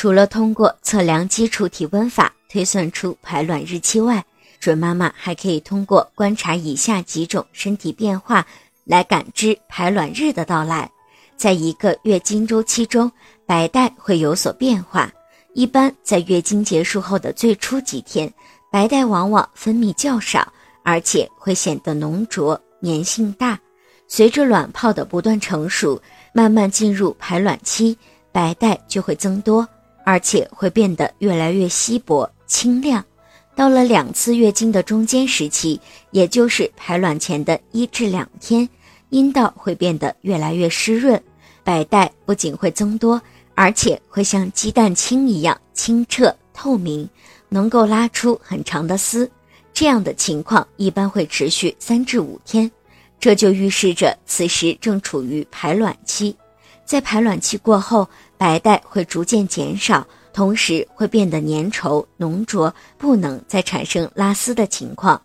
除了通过测量基础体温法推算出排卵日期外，准妈妈还可以通过观察以下几种身体变化来感知排卵日的到来。在一个月经周期中，白带会有所变化。一般在月经结束后的最初几天，白带往往分泌较少，而且会显得浓浊、粘性大。随着卵泡的不断成熟，慢慢进入排卵期，白带就会增多，而且会变得越来越稀薄、清亮。到了两次月经的中间时期，也就是排卵前的一至两天，阴道会变得越来越湿润。白带不仅会增多，而且会像鸡蛋清一样清澈透明，能够拉出很长的丝。这样的情况一般会持续三至五天，这就预示着此时正处于排卵期。在排卵期过后，白带会逐渐减少，同时会变得粘稠浓浊，不能再产生拉丝的情况。